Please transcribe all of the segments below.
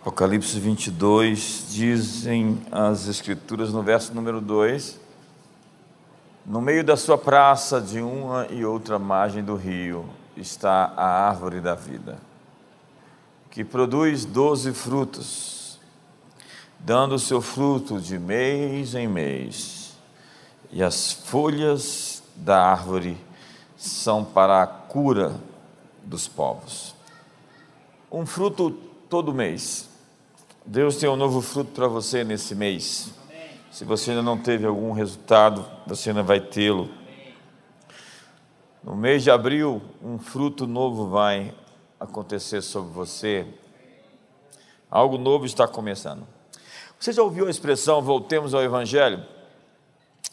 Apocalipse 22, dizem as Escrituras no verso número 2: No meio da sua praça, de uma e outra margem do rio, está a árvore da vida, que produz doze frutos, dando seu fruto de mês em mês, e as folhas da árvore são para a cura dos povos. Um fruto todo mês. Deus tem um novo fruto para você nesse mês. Se você ainda não teve algum resultado, você ainda vai tê-lo. No mês de abril, um fruto novo vai acontecer sobre você. Algo novo está começando. Você já ouviu a expressão voltemos ao Evangelho?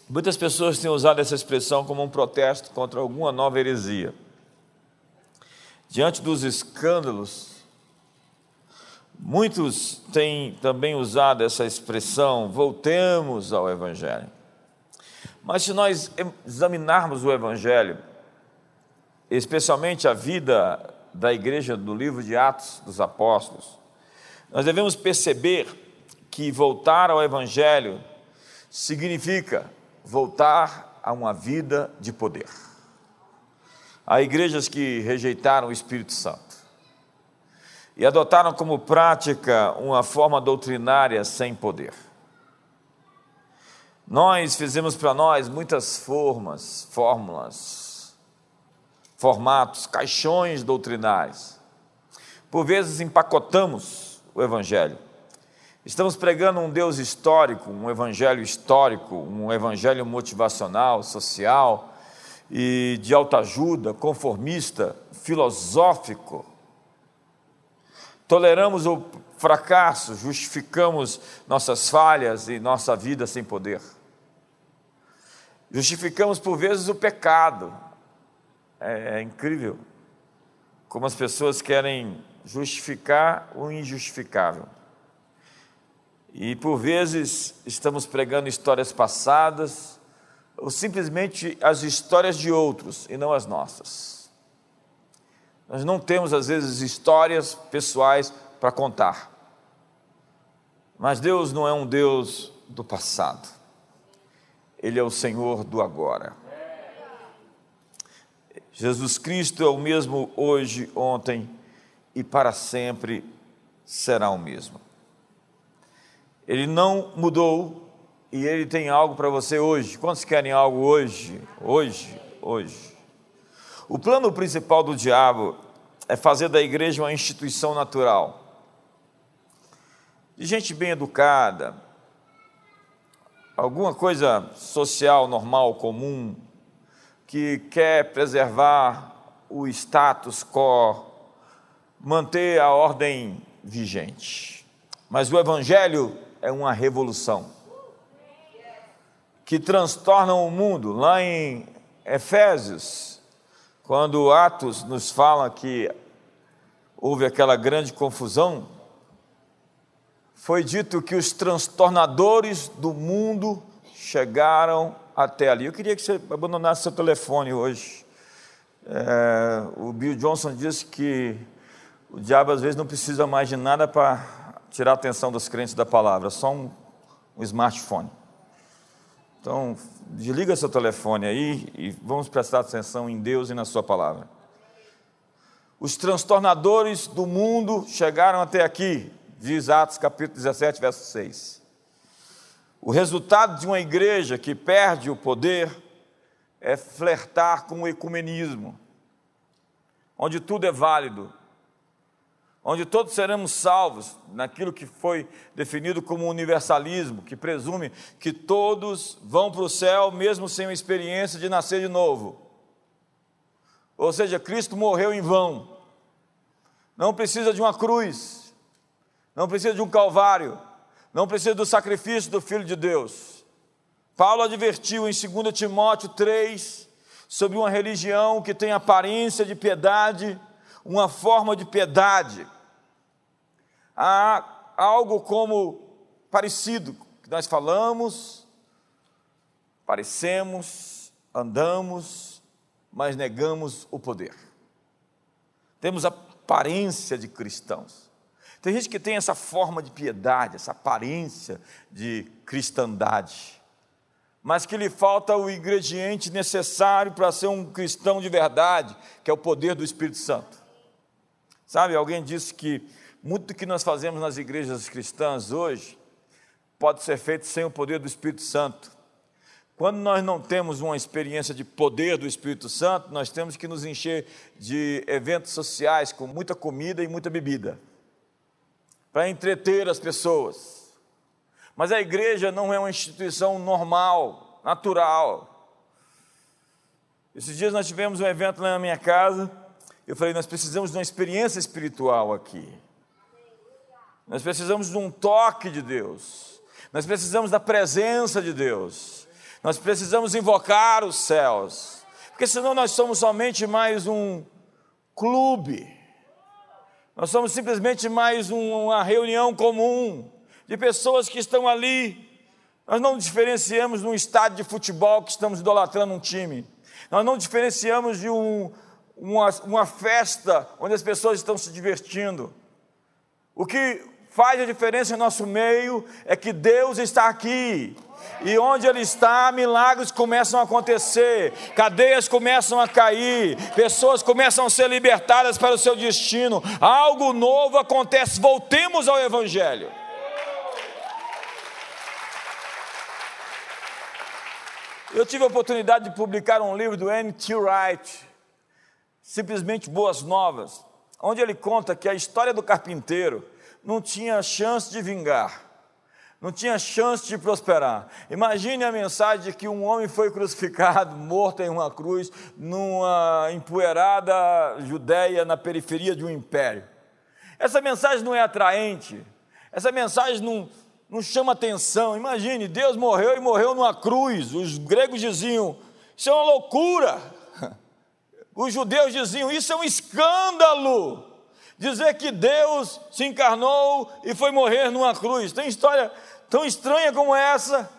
Muitas pessoas têm usado essa expressão como um protesto contra alguma nova heresia. Diante dos escândalos Muitos têm também usado essa expressão, voltemos ao Evangelho. Mas se nós examinarmos o Evangelho, especialmente a vida da igreja do livro de Atos dos Apóstolos, nós devemos perceber que voltar ao Evangelho significa voltar a uma vida de poder. Há igrejas que rejeitaram o Espírito Santo e adotaram como prática uma forma doutrinária sem poder. Nós fizemos para nós muitas formas, fórmulas, formatos, caixões doutrinários. Por vezes empacotamos o Evangelho. Estamos pregando um Deus histórico, um Evangelho histórico, um Evangelho motivacional, social e de autoajuda, conformista, filosófico Toleramos o fracasso, justificamos nossas falhas e nossa vida sem poder. Justificamos por vezes o pecado. É, é incrível como as pessoas querem justificar o injustificável. E por vezes estamos pregando histórias passadas ou simplesmente as histórias de outros e não as nossas. Nós não temos, às vezes, histórias pessoais para contar. Mas Deus não é um Deus do passado, Ele é o Senhor do agora. Jesus Cristo é o mesmo hoje, ontem e para sempre será o mesmo. Ele não mudou e ele tem algo para você hoje. Quantos querem algo hoje? Hoje, hoje. O plano principal do diabo é fazer da igreja uma instituição natural, de gente bem educada, alguma coisa social, normal, comum, que quer preservar o status quo, manter a ordem vigente. Mas o Evangelho é uma revolução que transtorna o mundo. Lá em Efésios, quando Atos nos fala que houve aquela grande confusão, foi dito que os transtornadores do mundo chegaram até ali. Eu queria que você abandonasse seu telefone hoje. É, o Bill Johnson disse que o diabo às vezes não precisa mais de nada para tirar a atenção dos crentes da palavra, só um, um smartphone. Então, desliga seu telefone aí e vamos prestar atenção em Deus e na Sua palavra. Os transtornadores do mundo chegaram até aqui, diz Atos capítulo 17, verso 6. O resultado de uma igreja que perde o poder é flertar com o ecumenismo, onde tudo é válido, onde todos seremos salvos, naquilo que foi definido como universalismo, que presume que todos vão para o céu mesmo sem a experiência de nascer de novo. Ou seja, Cristo morreu em vão. Não precisa de uma cruz, não precisa de um calvário, não precisa do sacrifício do Filho de Deus. Paulo advertiu em 2 Timóteo 3 sobre uma religião que tem aparência de piedade, uma forma de piedade há algo como parecido que nós falamos, parecemos, andamos, mas negamos o poder. Temos aparência de cristãos. Tem gente que tem essa forma de piedade, essa aparência de cristandade, mas que lhe falta o ingrediente necessário para ser um cristão de verdade, que é o poder do Espírito Santo. Sabe, alguém disse que muito do que nós fazemos nas igrejas cristãs hoje pode ser feito sem o poder do Espírito Santo. Quando nós não temos uma experiência de poder do Espírito Santo, nós temos que nos encher de eventos sociais com muita comida e muita bebida para entreter as pessoas. Mas a igreja não é uma instituição normal, natural. Esses dias nós tivemos um evento lá na minha casa. Eu falei, nós precisamos de uma experiência espiritual aqui. Nós precisamos de um toque de Deus. Nós precisamos da presença de Deus. Nós precisamos invocar os céus. Porque senão nós somos somente mais um clube nós somos simplesmente mais uma reunião comum de pessoas que estão ali. Nós não diferenciamos num estádio de futebol que estamos idolatrando um time. Nós não diferenciamos de um, uma, uma festa onde as pessoas estão se divertindo. O que faz a diferença em nosso meio é que Deus está aqui. E onde Ele está, milagres começam a acontecer, cadeias começam a cair, pessoas começam a ser libertadas para o seu destino, algo novo acontece. Voltemos ao Evangelho. Eu tive a oportunidade de publicar um livro do N.T. Wright, simplesmente Boas Novas, onde ele conta que a história do carpinteiro não tinha chance de vingar não tinha chance de prosperar. Imagine a mensagem de que um homem foi crucificado, morto em uma cruz, numa empoeirada Judéia, na periferia de um império. Essa mensagem não é atraente, essa mensagem não, não chama atenção. Imagine, Deus morreu e morreu numa cruz. Os gregos diziam: Isso é uma loucura. Os judeus diziam: Isso é um escândalo. Dizer que Deus se encarnou e foi morrer numa cruz. Tem história tão estranha como essa.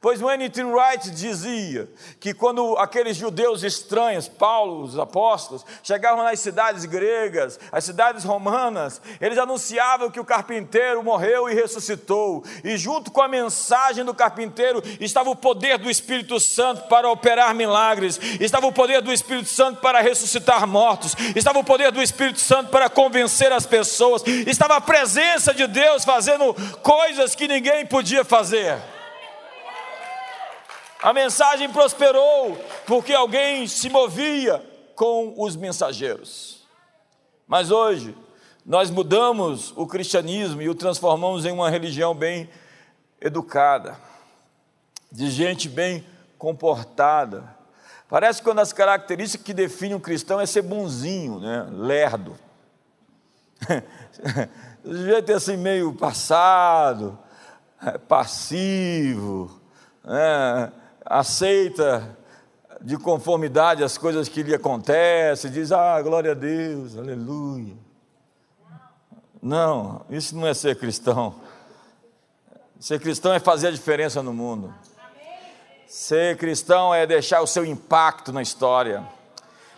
Pois N.T. Wright dizia que quando aqueles judeus estranhos, Paulo, os apóstolos, chegavam nas cidades gregas, as cidades romanas, eles anunciavam que o carpinteiro morreu e ressuscitou, e junto com a mensagem do carpinteiro estava o poder do Espírito Santo para operar milagres, estava o poder do Espírito Santo para ressuscitar mortos, estava o poder do Espírito Santo para convencer as pessoas, estava a presença de Deus fazendo coisas que ninguém podia fazer. A mensagem prosperou porque alguém se movia com os mensageiros. Mas hoje, nós mudamos o cristianismo e o transformamos em uma religião bem educada, de gente bem comportada. Parece que uma das características que define um cristão é ser bonzinho, né? lerdo. De jeito assim meio passado, é, passivo, é, aceita de conformidade as coisas que lhe acontecem, diz, ah, glória a Deus, aleluia. Não, isso não é ser cristão. Ser cristão é fazer a diferença no mundo. Ser cristão é deixar o seu impacto na história.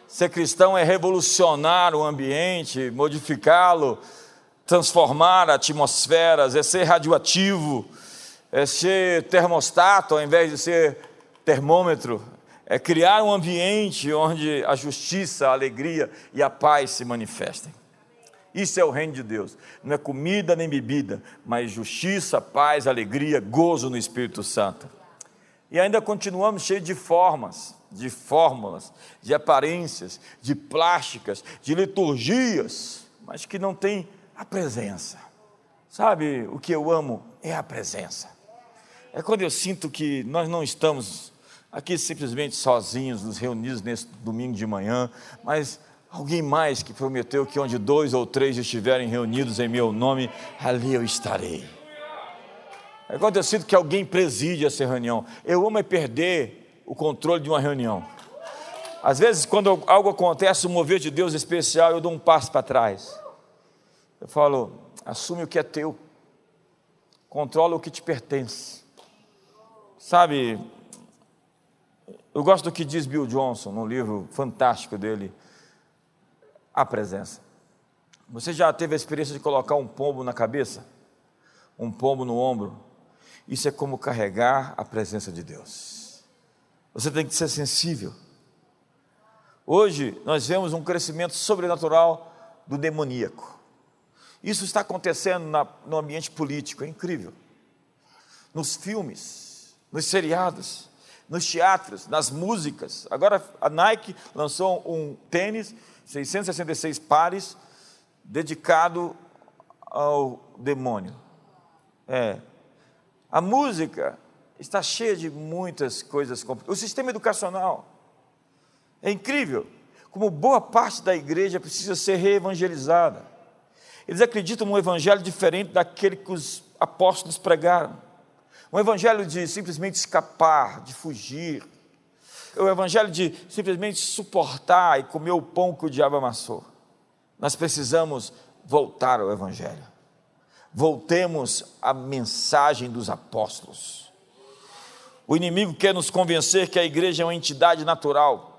Ser cristão é revolucionar o ambiente, modificá-lo, transformar atmosferas, é ser radioativo, é ser termostato ao invés de ser termômetro é criar um ambiente onde a justiça, a alegria e a paz se manifestem. Isso é o reino de Deus. Não é comida nem bebida, mas justiça, paz, alegria, gozo no Espírito Santo. E ainda continuamos cheios de formas, de fórmulas, de aparências, de plásticas, de liturgias, mas que não tem a presença. Sabe o que eu amo? É a presença. É quando eu sinto que nós não estamos aqui simplesmente sozinhos, nos reunidos nesse domingo de manhã, mas alguém mais que prometeu que onde dois ou três estiverem reunidos em meu nome, ali eu estarei. É acontecido que alguém preside essa reunião. Eu amo é perder o controle de uma reunião. Às vezes, quando algo acontece, um mover de Deus especial, eu dou um passo para trás. Eu falo, assume o que é teu, controla o que te pertence. Sabe, eu gosto do que diz Bill Johnson, num livro fantástico dele, A Presença. Você já teve a experiência de colocar um pombo na cabeça? Um pombo no ombro? Isso é como carregar a presença de Deus. Você tem que ser sensível. Hoje nós vemos um crescimento sobrenatural do demoníaco. Isso está acontecendo na, no ambiente político, é incrível. Nos filmes, nos seriados, nos teatros, nas músicas. Agora a Nike lançou um tênis, 666 pares, dedicado ao demônio. É. A música está cheia de muitas coisas. O sistema educacional é incrível como boa parte da igreja precisa ser reevangelizada. Eles acreditam num evangelho diferente daquele que os apóstolos pregaram. Um evangelho de simplesmente escapar, de fugir. O evangelho de simplesmente suportar e comer o pão que o diabo amassou. Nós precisamos voltar ao evangelho. Voltemos à mensagem dos apóstolos. O inimigo quer nos convencer que a igreja é uma entidade natural.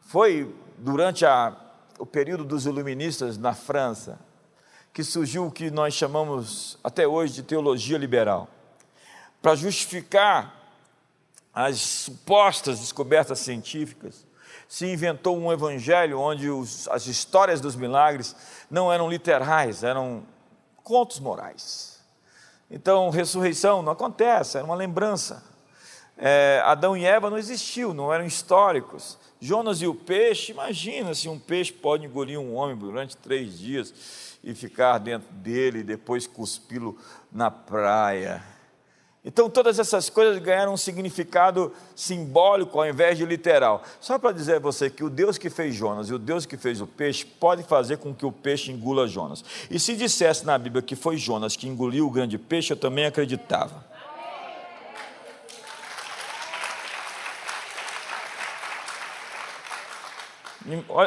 Foi durante a, o período dos iluministas na França que surgiu o que nós chamamos até hoje de teologia liberal para justificar as supostas descobertas científicas, se inventou um evangelho onde os, as histórias dos milagres não eram literais, eram contos morais. Então, ressurreição não acontece, era uma lembrança. É, Adão e Eva não existiu, não eram históricos. Jonas e o peixe, imagina se um peixe pode engolir um homem durante três dias e ficar dentro dele e depois cuspi-lo na praia. Então, todas essas coisas ganharam um significado simbólico ao invés de literal. Só para dizer a você que o Deus que fez Jonas e o Deus que fez o peixe pode fazer com que o peixe engula Jonas. E se dissesse na Bíblia que foi Jonas que engoliu o grande peixe, eu também acreditava.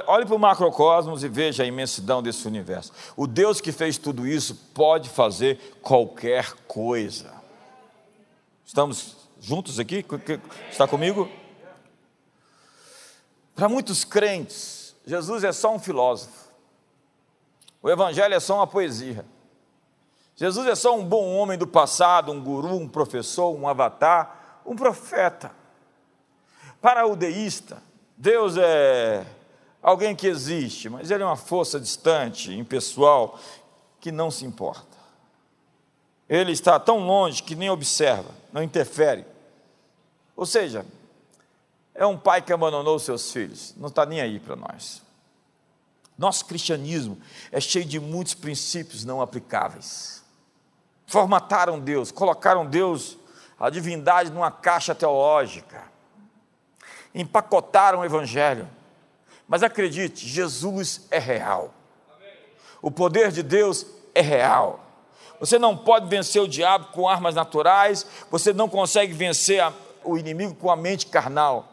Olhe para o macrocosmos e veja a imensidão desse universo. O Deus que fez tudo isso pode fazer qualquer coisa. Estamos juntos aqui? Está comigo? Para muitos crentes, Jesus é só um filósofo. O Evangelho é só uma poesia. Jesus é só um bom homem do passado, um guru, um professor, um avatar, um profeta. Para o deísta, Deus é alguém que existe, mas ele é uma força distante, impessoal, que não se importa. Ele está tão longe que nem observa, não interfere. Ou seja, é um pai que abandonou seus filhos, não está nem aí para nós. Nosso cristianismo é cheio de muitos princípios não aplicáveis. Formataram Deus, colocaram Deus, a divindade, numa caixa teológica. Empacotaram o Evangelho. Mas acredite, Jesus é real. O poder de Deus é real. Você não pode vencer o diabo com armas naturais, você não consegue vencer a, o inimigo com a mente carnal.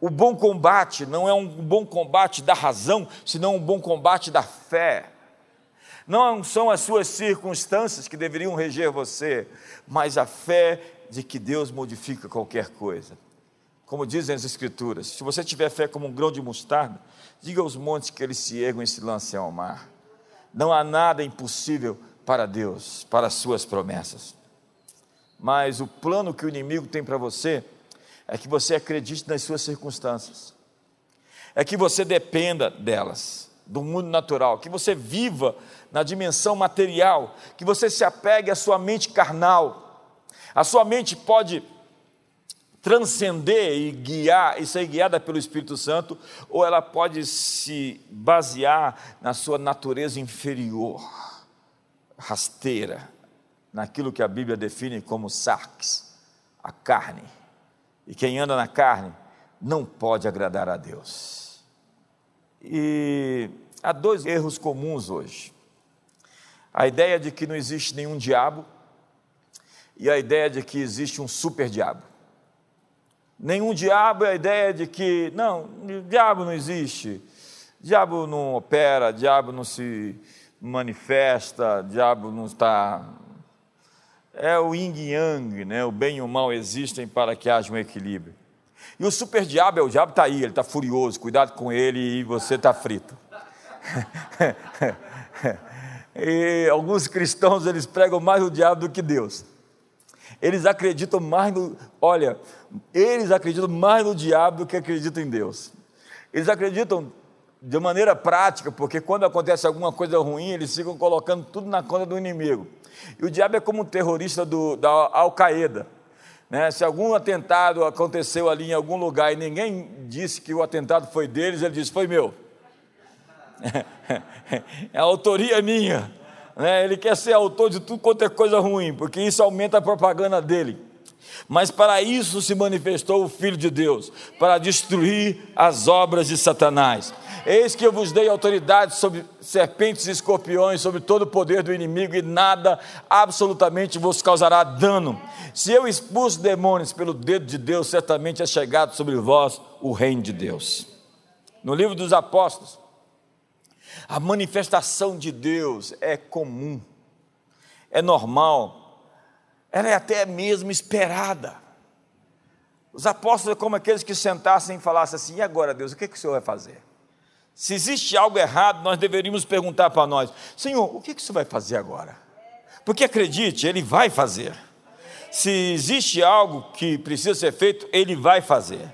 O bom combate não é um bom combate da razão, senão um bom combate da fé. Não são as suas circunstâncias que deveriam reger você, mas a fé de que Deus modifica qualquer coisa. Como dizem as Escrituras, se você tiver fé como um grão de mostarda, diga aos montes que eles se ergam e se lancem ao mar. Não há nada impossível para Deus, para as suas promessas. Mas o plano que o inimigo tem para você é que você acredite nas suas circunstâncias, é que você dependa delas, do mundo natural, que você viva na dimensão material, que você se apegue à sua mente carnal. A sua mente pode transcender e guiar e ser guiada pelo Espírito Santo, ou ela pode se basear na sua natureza inferior rasteira, naquilo que a Bíblia define como sarx, a carne. E quem anda na carne não pode agradar a Deus. E há dois erros comuns hoje. A ideia de que não existe nenhum diabo e a ideia de que existe um super diabo. Nenhum diabo é a ideia de que, não, diabo não existe, diabo não opera, diabo não se manifesta, diabo não está. É o yin e yang, né? o bem e o mal existem para que haja um equilíbrio. E o super diabo é o diabo está aí, ele está furioso, cuidado com ele e você está frito. e alguns cristãos eles pregam mais o diabo do que Deus. Eles acreditam mais no, olha, eles acreditam mais no diabo do que acreditam em Deus. Eles acreditam de maneira prática, porque quando acontece alguma coisa ruim, eles ficam colocando tudo na conta do inimigo. E o diabo é como um terrorista do, da Al-Qaeda. Né? Se algum atentado aconteceu ali em algum lugar e ninguém disse que o atentado foi deles, ele disse: Foi meu. é a autoria minha. Né? Ele quer ser autor de tudo quanto é coisa ruim, porque isso aumenta a propaganda dele. Mas para isso se manifestou o Filho de Deus, para destruir as obras de Satanás. Eis que eu vos dei autoridade sobre serpentes e escorpiões, sobre todo o poder do inimigo, e nada absolutamente vos causará dano. Se eu expulso demônios pelo dedo de Deus, certamente é chegado sobre vós o reino de Deus. No livro dos Apóstolos, a manifestação de Deus é comum, é normal, ela é até mesmo esperada. Os apóstolos é como aqueles que sentassem e falassem assim: e agora, Deus, o que, que o Senhor vai fazer? Se existe algo errado, nós deveríamos perguntar para nós: Senhor, o que, que o Senhor vai fazer agora? Porque acredite, Ele vai fazer. Se existe algo que precisa ser feito, Ele vai fazer.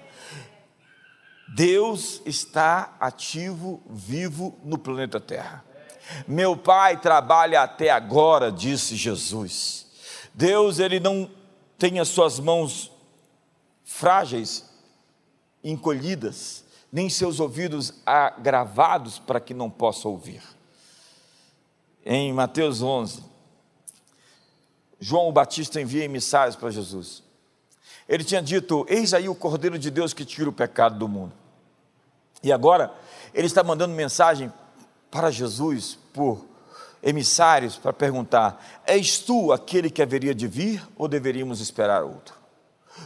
Deus está ativo, vivo no planeta Terra. Meu pai trabalha até agora, disse Jesus. Deus, ele não tem as suas mãos frágeis, encolhidas, nem seus ouvidos agravados para que não possa ouvir. Em Mateus 11, João o Batista envia emissários para Jesus. Ele tinha dito: Eis aí o Cordeiro de Deus que tira o pecado do mundo. E agora, ele está mandando mensagem para Jesus por emissários para perguntar: És tu aquele que haveria de vir ou deveríamos esperar outro?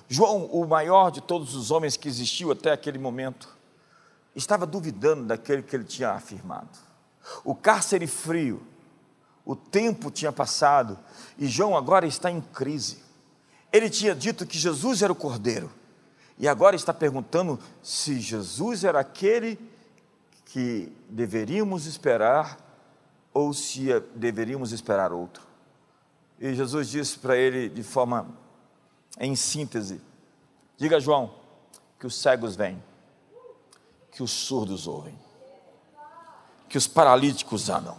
João, o maior de todos os homens que existiu até aquele momento, estava duvidando daquele que ele tinha afirmado. O cárcere frio, o tempo tinha passado e João agora está em crise. Ele tinha dito que Jesus era o cordeiro e agora está perguntando se Jesus era aquele que deveríamos esperar ou se deveríamos esperar outro. E Jesus disse para ele de forma em síntese: Diga João que os cegos vêm, que os surdos ouvem, que os paralíticos andam,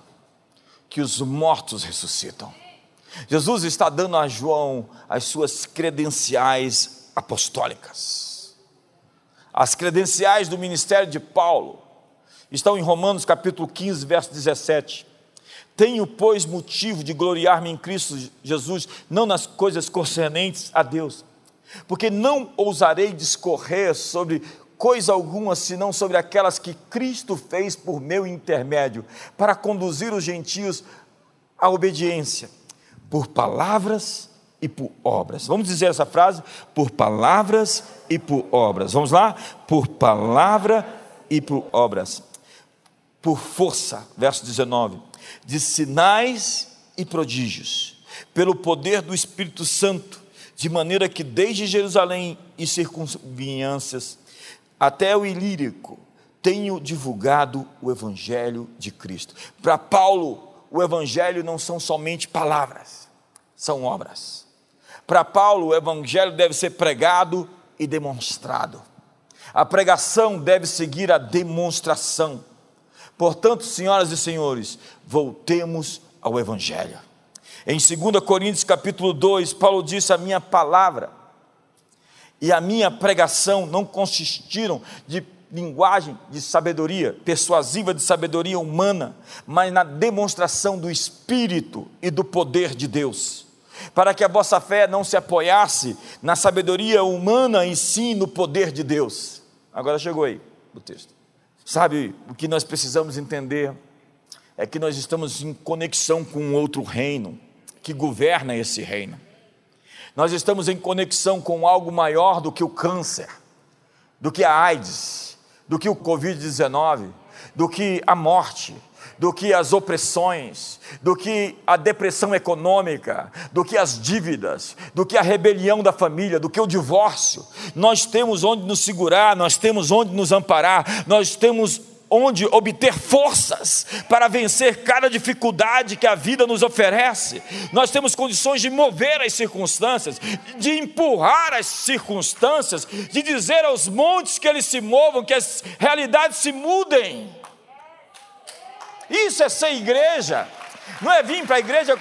que os mortos ressuscitam Jesus está dando a João as suas credenciais apostólicas. As credenciais do ministério de Paulo estão em Romanos capítulo 15, verso 17. Tenho, pois, motivo de gloriar-me em Cristo Jesus, não nas coisas concernentes a Deus, porque não ousarei discorrer sobre coisa alguma senão sobre aquelas que Cristo fez por meu intermédio, para conduzir os gentios à obediência por palavras e por obras. Vamos dizer essa frase? Por palavras e por obras. Vamos lá? Por palavra e por obras. Por força, verso 19, de sinais e prodígios, pelo poder do Espírito Santo, de maneira que desde Jerusalém e circunvizinhanças até o Ilírico tenho divulgado o evangelho de Cristo. Para Paulo, o evangelho não são somente palavras são obras. Para Paulo, o evangelho deve ser pregado e demonstrado. A pregação deve seguir a demonstração. Portanto, senhoras e senhores, voltemos ao evangelho. Em 2 Coríntios capítulo 2, Paulo disse: "A minha palavra e a minha pregação não consistiram de linguagem de sabedoria, persuasiva de sabedoria humana, mas na demonstração do Espírito e do poder de Deus para que a vossa fé não se apoiasse na sabedoria humana e sim no poder de Deus. Agora chegou aí o texto. Sabe, o que nós precisamos entender é que nós estamos em conexão com outro reino que governa esse reino. Nós estamos em conexão com algo maior do que o câncer, do que a AIDS, do que o Covid-19, do que a morte, do que as opressões, do que a depressão econômica, do que as dívidas, do que a rebelião da família, do que o divórcio. Nós temos onde nos segurar, nós temos onde nos amparar, nós temos onde obter forças para vencer cada dificuldade que a vida nos oferece. Nós temos condições de mover as circunstâncias, de empurrar as circunstâncias, de dizer aos montes que eles se movam, que as realidades se mudem. Isso é ser igreja. Não é vir para a igreja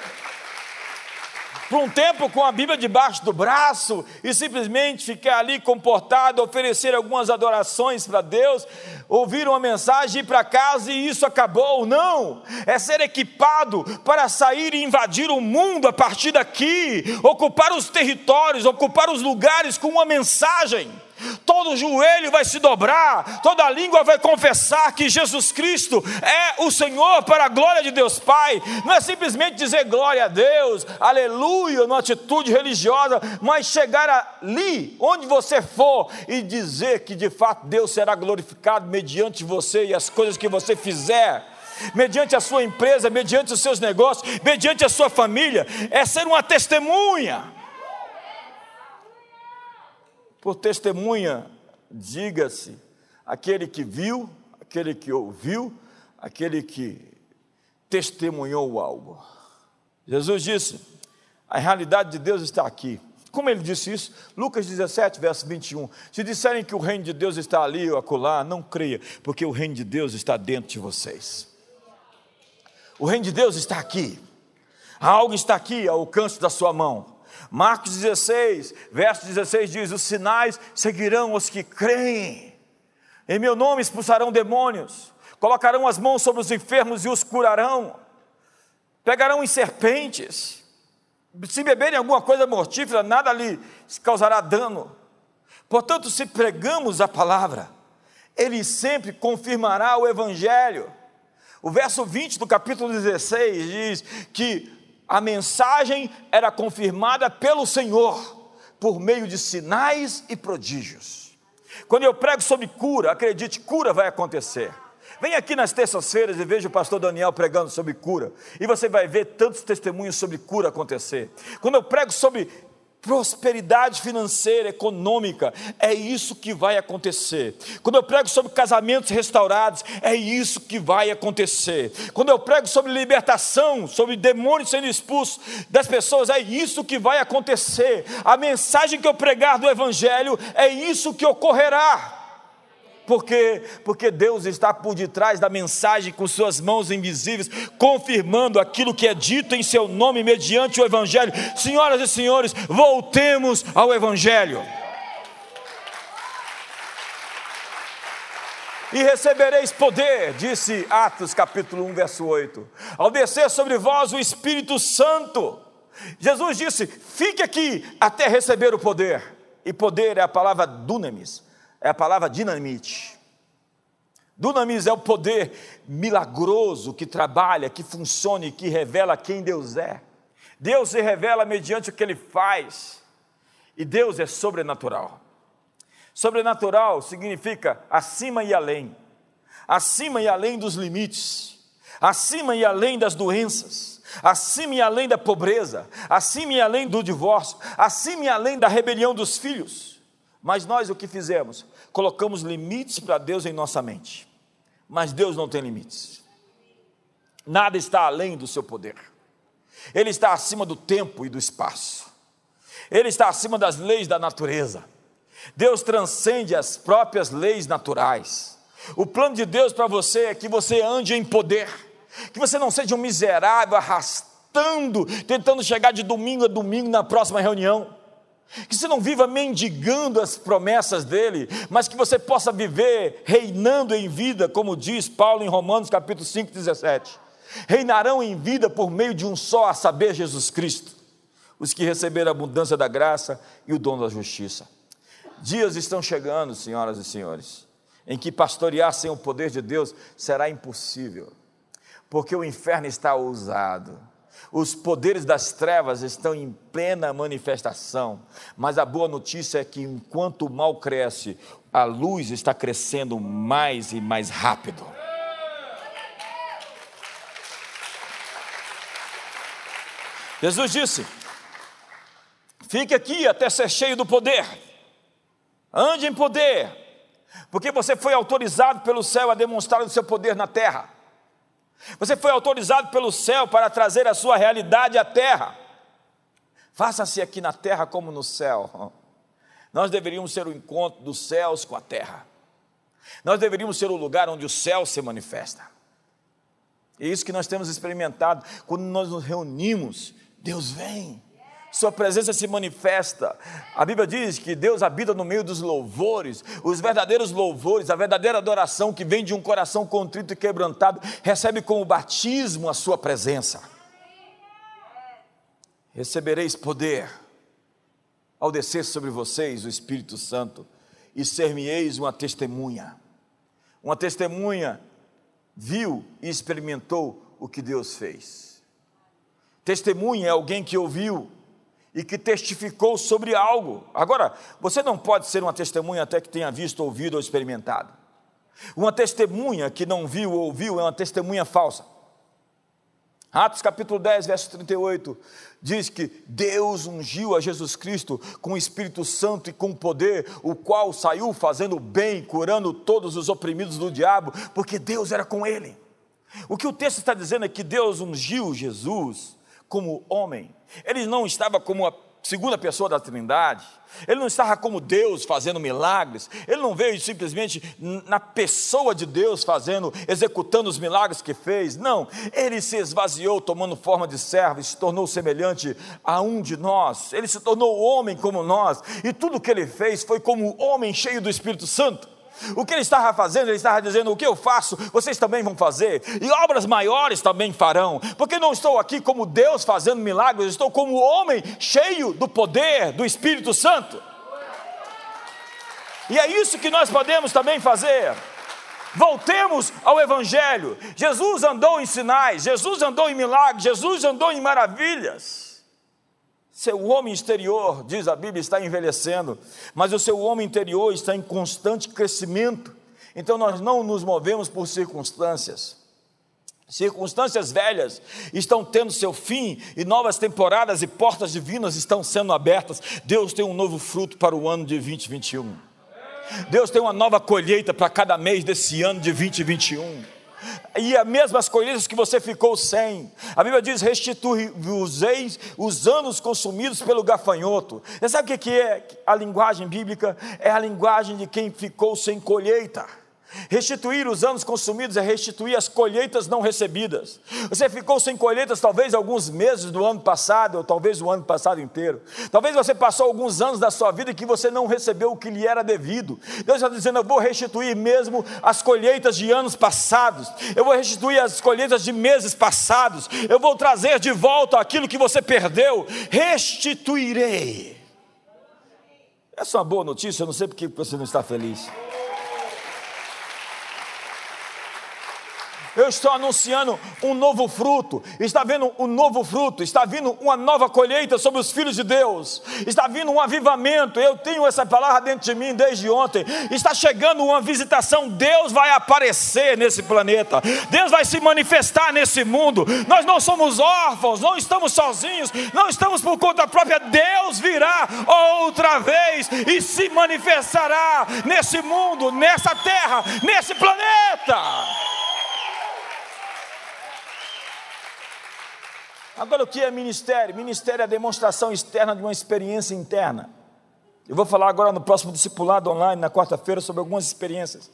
para um tempo com a Bíblia debaixo do braço e simplesmente ficar ali comportado, oferecer algumas adorações para Deus, ouvir uma mensagem, ir para casa e isso acabou. Não, é ser equipado para sair e invadir o mundo a partir daqui, ocupar os territórios, ocupar os lugares com uma mensagem todo joelho vai se dobrar, toda língua vai confessar que Jesus Cristo é o Senhor para a glória de Deus Pai. Não é simplesmente dizer glória a Deus, aleluia, numa atitude religiosa, mas chegar ali, onde você for, e dizer que de fato Deus será glorificado mediante você e as coisas que você fizer mediante a sua empresa, mediante os seus negócios, mediante a sua família, é ser uma testemunha. Por testemunha, diga-se aquele que viu, aquele que ouviu, aquele que testemunhou algo. Jesus disse: a realidade de Deus está aqui. Como ele disse isso? Lucas 17, verso 21. Se disserem que o reino de Deus está ali ou acolá, não creia, porque o reino de Deus está dentro de vocês. O reino de Deus está aqui. Algo está aqui ao alcance da sua mão. Marcos 16, verso 16 diz: Os sinais seguirão os que creem. Em meu nome expulsarão demônios, colocarão as mãos sobre os enfermos e os curarão, pegarão em serpentes. Se beberem alguma coisa mortífera, nada lhe causará dano. Portanto, se pregamos a palavra, ele sempre confirmará o evangelho. O verso 20 do capítulo 16 diz que a mensagem era confirmada pelo Senhor, por meio de sinais e prodígios. Quando eu prego sobre cura, acredite, cura vai acontecer. Vem aqui nas terças-feiras e veja o pastor Daniel pregando sobre cura, e você vai ver tantos testemunhos sobre cura acontecer. Quando eu prego sobre prosperidade financeira, econômica, é isso que vai acontecer. Quando eu prego sobre casamentos restaurados, é isso que vai acontecer. Quando eu prego sobre libertação, sobre demônios sendo expulsos das pessoas, é isso que vai acontecer. A mensagem que eu pregar do Evangelho, é isso que ocorrerá. Por quê? Porque Deus está por detrás da mensagem com suas mãos invisíveis, confirmando aquilo que é dito em seu nome mediante o Evangelho. Senhoras e senhores, voltemos ao Evangelho. E recebereis poder, disse Atos capítulo 1, verso 8, ao descer sobre vós o Espírito Santo. Jesus disse: fique aqui até receber o poder. E poder é a palavra dunamis é a palavra dinamite. Dunamis é o poder milagroso que trabalha, que funciona e que revela quem Deus é. Deus se revela mediante o que ele faz. E Deus é sobrenatural. Sobrenatural significa acima e além. Acima e além dos limites. Acima e além das doenças. Acima e além da pobreza. Acima e além do divórcio. Acima e além da rebelião dos filhos mas nós o que fizemos? Colocamos limites para Deus em nossa mente. Mas Deus não tem limites. Nada está além do seu poder. Ele está acima do tempo e do espaço. Ele está acima das leis da natureza. Deus transcende as próprias leis naturais. O plano de Deus para você é que você ande em poder, que você não seja um miserável arrastando, tentando chegar de domingo a domingo na próxima reunião que você não viva mendigando as promessas dele, mas que você possa viver reinando em vida, como diz Paulo em Romanos capítulo 5, 17. Reinarão em vida por meio de um só, a saber, Jesus Cristo, os que receberam a abundância da graça e o dom da justiça. Dias estão chegando, senhoras e senhores, em que pastorear sem o poder de Deus será impossível, porque o inferno está ousado os poderes das trevas estão em plena manifestação, mas a boa notícia é que enquanto o mal cresce, a luz está crescendo mais e mais rápido. Jesus disse: Fique aqui até ser cheio do poder, ande em poder, Porque você foi autorizado pelo céu a demonstrar o seu poder na terra. Você foi autorizado pelo céu para trazer a sua realidade à terra. Faça-se aqui na terra como no céu. Nós deveríamos ser o encontro dos céus com a terra. Nós deveríamos ser o lugar onde o céu se manifesta. É isso que nós temos experimentado. Quando nós nos reunimos, Deus vem. Sua presença se manifesta. A Bíblia diz que Deus habita no meio dos louvores, os verdadeiros louvores, a verdadeira adoração que vem de um coração contrito e quebrantado, recebe como batismo a sua presença. Recebereis poder ao descer sobre vocês o Espírito Santo e ser-me-eis uma testemunha. Uma testemunha viu e experimentou o que Deus fez. Testemunha é alguém que ouviu e que testificou sobre algo. Agora, você não pode ser uma testemunha até que tenha visto, ouvido ou experimentado. Uma testemunha que não viu ou ouviu é uma testemunha falsa. Atos capítulo 10, verso 38, diz que Deus ungiu a Jesus Cristo com o Espírito Santo e com poder, o qual saiu fazendo bem, curando todos os oprimidos do diabo, porque Deus era com ele. O que o texto está dizendo é que Deus ungiu Jesus como homem, ele não estava como a segunda pessoa da Trindade, ele não estava como Deus fazendo milagres, ele não veio simplesmente na pessoa de Deus fazendo, executando os milagres que fez, não, ele se esvaziou tomando forma de servo se tornou semelhante a um de nós, ele se tornou homem como nós, e tudo que ele fez foi como homem cheio do Espírito Santo. O que ele estava fazendo? Ele estava dizendo: O que eu faço, vocês também vão fazer, e obras maiores também farão, porque não estou aqui como Deus fazendo milagres, estou como homem cheio do poder do Espírito Santo. E é isso que nós podemos também fazer. Voltemos ao Evangelho. Jesus andou em sinais, Jesus andou em milagres, Jesus andou em maravilhas. Seu homem exterior, diz a Bíblia, está envelhecendo, mas o seu homem interior está em constante crescimento. Então nós não nos movemos por circunstâncias. Circunstâncias velhas estão tendo seu fim e novas temporadas e portas divinas estão sendo abertas. Deus tem um novo fruto para o ano de 2021. Deus tem uma nova colheita para cada mês desse ano de 2021 e as mesmas colheitas que você ficou sem. A Bíblia diz: restitui-vos os anos consumidos pelo gafanhoto. Você sabe o que é a linguagem bíblica? É a linguagem de quem ficou sem colheita. Restituir os anos consumidos é restituir as colheitas não recebidas. Você ficou sem colheitas talvez alguns meses do ano passado, ou talvez o ano passado inteiro. Talvez você passou alguns anos da sua vida que você não recebeu o que lhe era devido. Deus está dizendo: Eu vou restituir mesmo as colheitas de anos passados, eu vou restituir as colheitas de meses passados, eu vou trazer de volta aquilo que você perdeu, restituirei. Essa é uma boa notícia, eu não sei porque você não está feliz. Eu estou anunciando um novo fruto, está vindo um novo fruto, está vindo uma nova colheita sobre os filhos de Deus, está vindo um avivamento. Eu tenho essa palavra dentro de mim desde ontem. Está chegando uma visitação, Deus vai aparecer nesse planeta, Deus vai se manifestar nesse mundo. Nós não somos órfãos, não estamos sozinhos, não estamos por conta própria. Deus virá outra vez e se manifestará nesse mundo, nessa terra, nesse planeta. Agora, o que é ministério? Ministério é a demonstração externa de uma experiência interna. Eu vou falar agora no próximo discipulado online, na quarta-feira, sobre algumas experiências,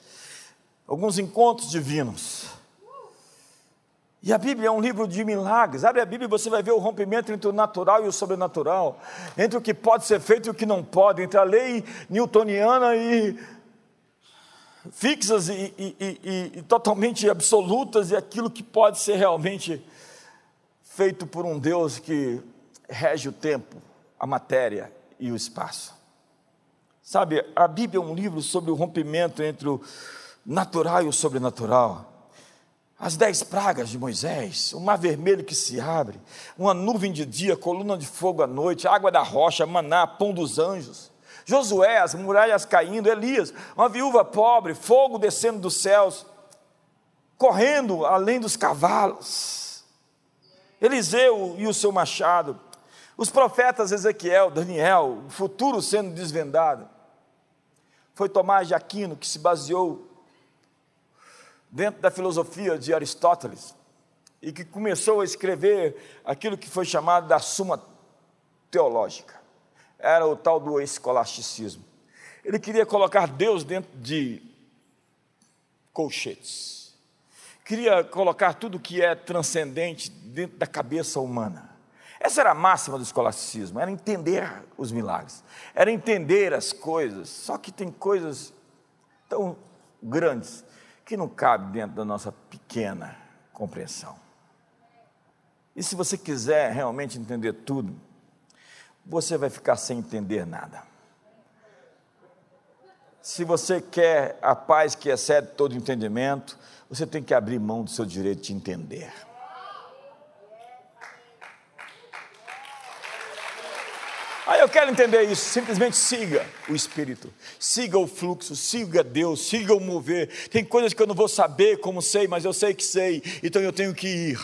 alguns encontros divinos. E a Bíblia é um livro de milagres. Abre a Bíblia e você vai ver o rompimento entre o natural e o sobrenatural, entre o que pode ser feito e o que não pode, entre a lei newtoniana e fixas e, e, e, e totalmente absolutas e aquilo que pode ser realmente feito por um Deus que rege o tempo, a matéria e o espaço. Sabe, a Bíblia é um livro sobre o rompimento entre o natural e o sobrenatural. As dez pragas de Moisés, o mar vermelho que se abre, uma nuvem de dia, coluna de fogo à noite, água da rocha, maná, pão dos anjos. Josué, as muralhas caindo, Elias, uma viúva pobre, fogo descendo dos céus, correndo além dos cavalos. Eliseu e o seu machado, os profetas Ezequiel, Daniel, o futuro sendo desvendado. Foi Tomás de Aquino que se baseou dentro da filosofia de Aristóteles e que começou a escrever aquilo que foi chamado da Suma Teológica. Era o tal do escolasticismo. Ele queria colocar Deus dentro de colchetes. Queria colocar tudo que é transcendente dentro da cabeça humana. Essa era a máxima do escolasticismo, era entender os milagres, era entender as coisas. Só que tem coisas tão grandes que não cabem dentro da nossa pequena compreensão. E se você quiser realmente entender tudo, você vai ficar sem entender nada. Se você quer a paz que excede todo entendimento, você tem que abrir mão do seu direito de entender. Aí eu quero entender isso, simplesmente siga o Espírito, siga o fluxo, siga Deus, siga o mover. Tem coisas que eu não vou saber como sei, mas eu sei que sei, então eu tenho que ir.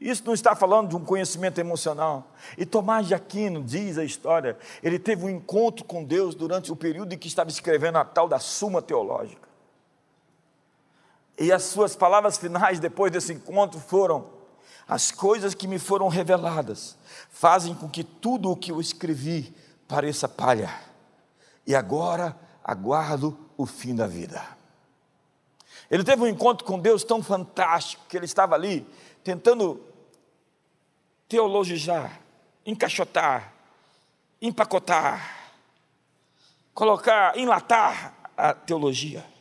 Isso não está falando de um conhecimento emocional. E Tomás de Aquino diz a história, ele teve um encontro com Deus durante o período em que estava escrevendo a tal da Suma Teológica. E as suas palavras finais depois desse encontro foram: As coisas que me foram reveladas fazem com que tudo o que eu escrevi pareça palha. E agora aguardo o fim da vida. Ele teve um encontro com Deus tão fantástico que ele estava ali tentando teologizar, encaixotar, empacotar, colocar, enlatar a teologia.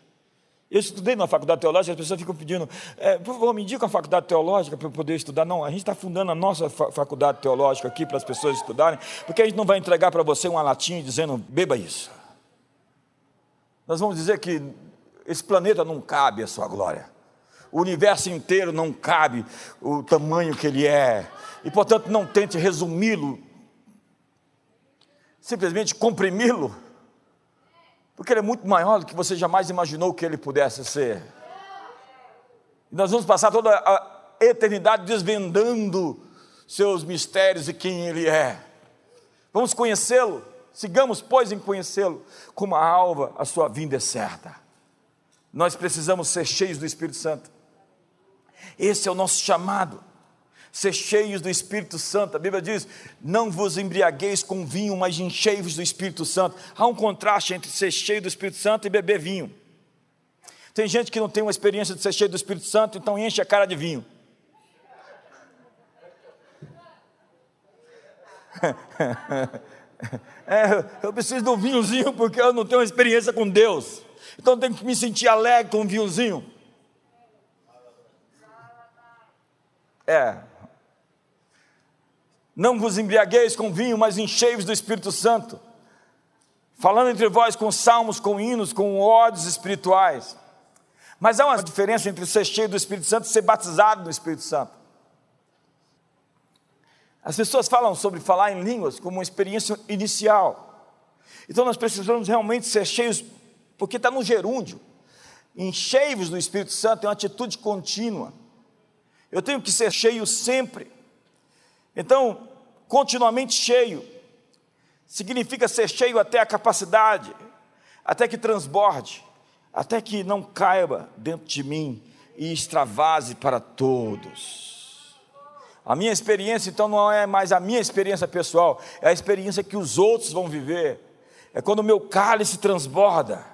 Eu estudei na faculdade teológica, as pessoas ficam pedindo, é, por favor, me indica uma faculdade teológica para eu poder estudar. Não, a gente está fundando a nossa faculdade teológica aqui para as pessoas estudarem, porque a gente não vai entregar para você uma latinha dizendo, beba isso. Nós vamos dizer que esse planeta não cabe a sua glória. O universo inteiro não cabe o tamanho que ele é e, portanto, não tente resumi-lo, simplesmente comprimi-lo, porque ele é muito maior do que você jamais imaginou que ele pudesse ser. E nós vamos passar toda a eternidade desvendando seus mistérios e quem ele é. Vamos conhecê-lo, sigamos, pois, em conhecê-lo, como a alva, a sua vinda é certa. Nós precisamos ser cheios do Espírito Santo. Esse é o nosso chamado ser cheios do Espírito Santo. A Bíblia diz: não vos embriagueis com vinho, mas enchei-vos do Espírito Santo. Há um contraste entre ser cheio do Espírito Santo e beber vinho. Tem gente que não tem uma experiência de ser cheio do Espírito Santo, então enche a cara de vinho. É, eu preciso de um vinhozinho porque eu não tenho uma experiência com Deus. Então eu tenho que me sentir alegre com um vinhozinho. É, não vos embriagueis com vinho, mas enchei-vos do Espírito Santo. Falando entre vós com salmos, com hinos, com ódios espirituais. Mas há uma diferença entre ser cheio do Espírito Santo e ser batizado no Espírito Santo. As pessoas falam sobre falar em línguas como uma experiência inicial. Então nós precisamos realmente ser cheios, porque está no gerúndio. Enchei-vos do Espírito Santo é uma atitude contínua. Eu tenho que ser cheio sempre. Então, continuamente cheio, significa ser cheio até a capacidade, até que transborde, até que não caiba dentro de mim e extravase para todos. A minha experiência, então, não é mais a minha experiência pessoal, é a experiência que os outros vão viver. É quando o meu cálice transborda.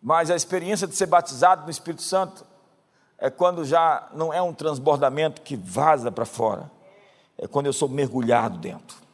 Mas a experiência de ser batizado no Espírito Santo é quando já não é um transbordamento que vaza para fora é quando eu sou mergulhado dentro.